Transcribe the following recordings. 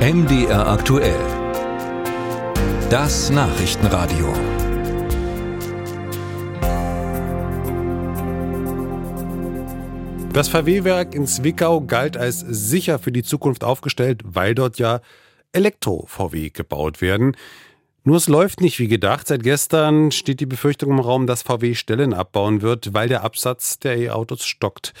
MDR aktuell. Das Nachrichtenradio. Das VW-Werk in Zwickau galt als sicher für die Zukunft aufgestellt, weil dort ja Elektro-VW gebaut werden. Nur es läuft nicht wie gedacht. Seit gestern steht die Befürchtung im Raum, dass VW Stellen abbauen wird, weil der Absatz der E-Autos stockt.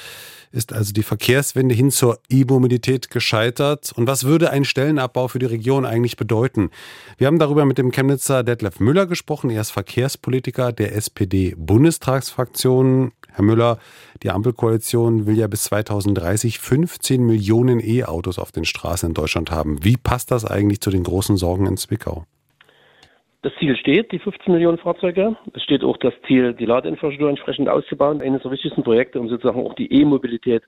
Ist also die Verkehrswende hin zur E-Mobilität gescheitert? Und was würde ein Stellenabbau für die Region eigentlich bedeuten? Wir haben darüber mit dem Chemnitzer Detlef Müller gesprochen. Er ist Verkehrspolitiker der SPD-Bundestagsfraktion. Herr Müller, die Ampelkoalition will ja bis 2030 15 Millionen E-Autos auf den Straßen in Deutschland haben. Wie passt das eigentlich zu den großen Sorgen in Zwickau? Das Ziel steht, die 15 Millionen Fahrzeuge. Es steht auch das Ziel, die Ladeinfrastruktur entsprechend auszubauen. Eines der wichtigsten Projekte, um sozusagen auch die E-Mobilität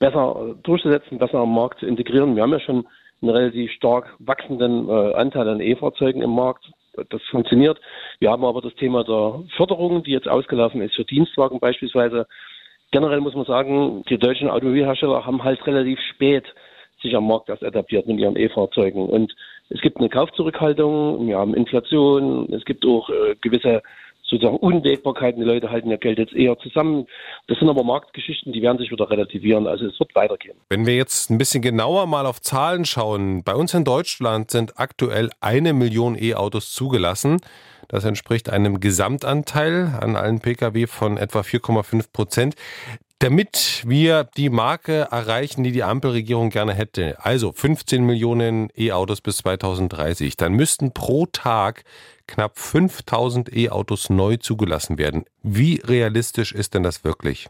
besser durchzusetzen, besser am Markt zu integrieren. Wir haben ja schon einen relativ stark wachsenden äh, Anteil an E-Fahrzeugen im Markt. Das funktioniert. Wir haben aber das Thema der Förderung, die jetzt ausgelaufen ist für Dienstwagen beispielsweise. Generell muss man sagen, die deutschen Automobilhersteller haben halt relativ spät sich am Markt erst adaptiert mit ihren E-Fahrzeugen. Und es gibt eine Kaufzurückhaltung, wir haben Inflation, es gibt auch äh, gewisse sozusagen Unwägbarkeiten. Die Leute halten ihr Geld jetzt eher zusammen. Das sind aber Marktgeschichten, die werden sich wieder relativieren. Also es wird weitergehen. Wenn wir jetzt ein bisschen genauer mal auf Zahlen schauen, bei uns in Deutschland sind aktuell eine Million E-Autos zugelassen. Das entspricht einem Gesamtanteil an allen Pkw von etwa 4,5 Prozent damit wir die Marke erreichen, die die Ampelregierung gerne hätte, also 15 Millionen E-Autos bis 2030, dann müssten pro Tag knapp 5000 E-Autos neu zugelassen werden. Wie realistisch ist denn das wirklich?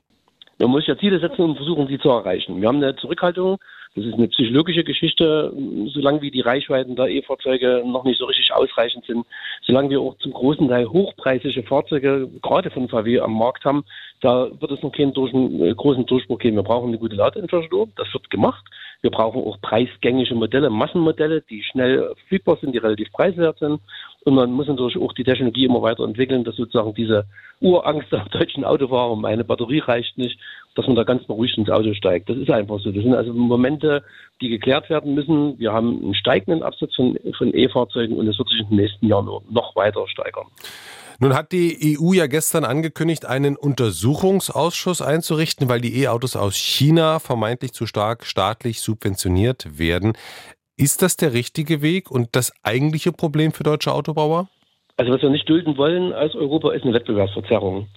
Man muss ja Ziele setzen und versuchen, sie zu erreichen. Wir haben eine Zurückhaltung das ist eine psychologische Geschichte, solange wie die Reichweiten der E-Fahrzeuge noch nicht so richtig ausreichend sind, solange wir auch zum großen Teil hochpreisige Fahrzeuge gerade von VW am Markt haben, da wird es noch keinen durch, äh, großen Durchbruch geben. Wir brauchen eine gute Ladeinfrastruktur, das wird gemacht. Wir brauchen auch preisgängige Modelle, Massenmodelle, die schnell verfügbar sind, die relativ preiswert sind. Und man muss natürlich auch die Technologie immer weiterentwickeln, dass sozusagen diese Urangst der deutschen Autofahrer, meine Batterie reicht nicht, dass man da ganz beruhigt ins Auto steigt. Das ist einfach so. Das sind also Momente, die geklärt werden müssen. Wir haben einen steigenden Absatz von, von E-Fahrzeugen und es wird sich in den nächsten Jahren noch weiter steigern. Nun hat die EU ja gestern angekündigt, einen Untersuchungsausschuss einzurichten, weil die E-Autos aus China vermeintlich zu stark staatlich subventioniert werden. Ist das der richtige Weg und das eigentliche Problem für deutsche Autobauer? Also was wir nicht dulden wollen als Europa ist eine Wettbewerbsverzerrung.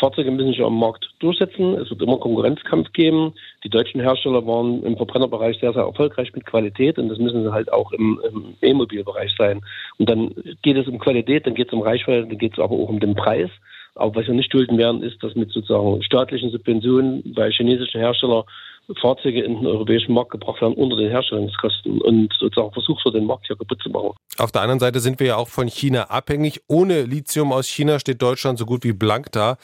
Fahrzeuge müssen sich am Markt durchsetzen. Es wird immer Konkurrenzkampf geben. Die deutschen Hersteller waren im Verbrennerbereich sehr, sehr erfolgreich mit Qualität und das müssen sie halt auch im, E-Mobilbereich sein. Und dann geht es um Qualität, dann geht es um Reichweite, dann geht es aber auch um den Preis. Aber was wir nicht dulden werden, ist, dass mit sozusagen staatlichen Subventionen bei chinesischen Herstellern Fahrzeuge in den europäischen Markt gebracht werden unter den Herstellungskosten und sozusagen versucht wird, den Markt hier kaputt zu machen. Auf der anderen Seite sind wir ja auch von China abhängig. Ohne Lithium aus China steht Deutschland so gut wie blank da.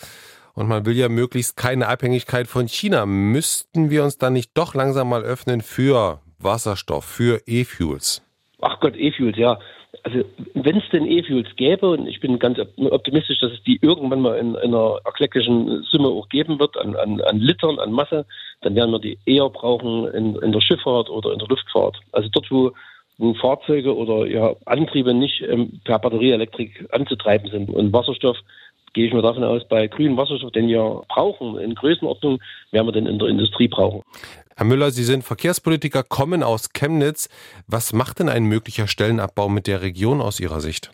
Und man will ja möglichst keine Abhängigkeit von China. Müssten wir uns dann nicht doch langsam mal öffnen für Wasserstoff, für E-Fuels? Ach Gott, E-Fuels, ja also wenn es denn E-Fuels gäbe, und ich bin ganz optimistisch, dass es die irgendwann mal in, in einer erklecklichen Summe auch geben wird, an, an, an Litern, an Masse, dann werden wir die eher brauchen in, in der Schifffahrt oder in der Luftfahrt. Also dort, wo, wo Fahrzeuge oder ja, Antriebe nicht ähm, per Batterieelektrik anzutreiben sind. Und Wasserstoff gehe ich mal davon aus, bei grünem Wasserstoff, den wir brauchen, in Größenordnung, werden wir den in der Industrie brauchen. Herr Müller, Sie sind Verkehrspolitiker, kommen aus Chemnitz. Was macht denn ein möglicher Stellenabbau mit der Region aus Ihrer Sicht?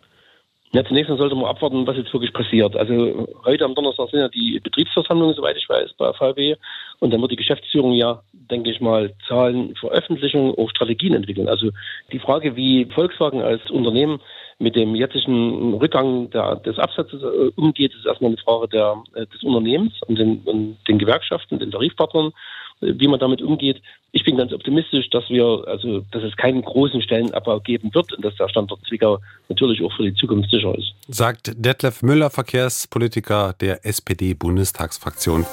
Ja, zunächst mal sollte man abwarten, was jetzt wirklich passiert. Also heute am Donnerstag sind ja die Betriebsversammlungen, soweit ich weiß, bei VW. Und dann wird die Geschäftsführung ja, denke ich mal, Zahlen, Veröffentlichungen, auch Strategien entwickeln. Also die Frage, wie Volkswagen als Unternehmen mit dem jetzigen Rückgang der, des Absatzes äh, umgeht, ist erstmal eine Frage der, äh, des Unternehmens und den, und den Gewerkschaften, den Tarifpartnern wie man damit umgeht. Ich bin ganz optimistisch, dass wir, also, dass es keinen großen Stellenabbau geben wird und dass der Standort Zwickau natürlich auch für die Zukunft sicher ist. Sagt Detlef Müller, Verkehrspolitiker der SPD-Bundestagsfraktion.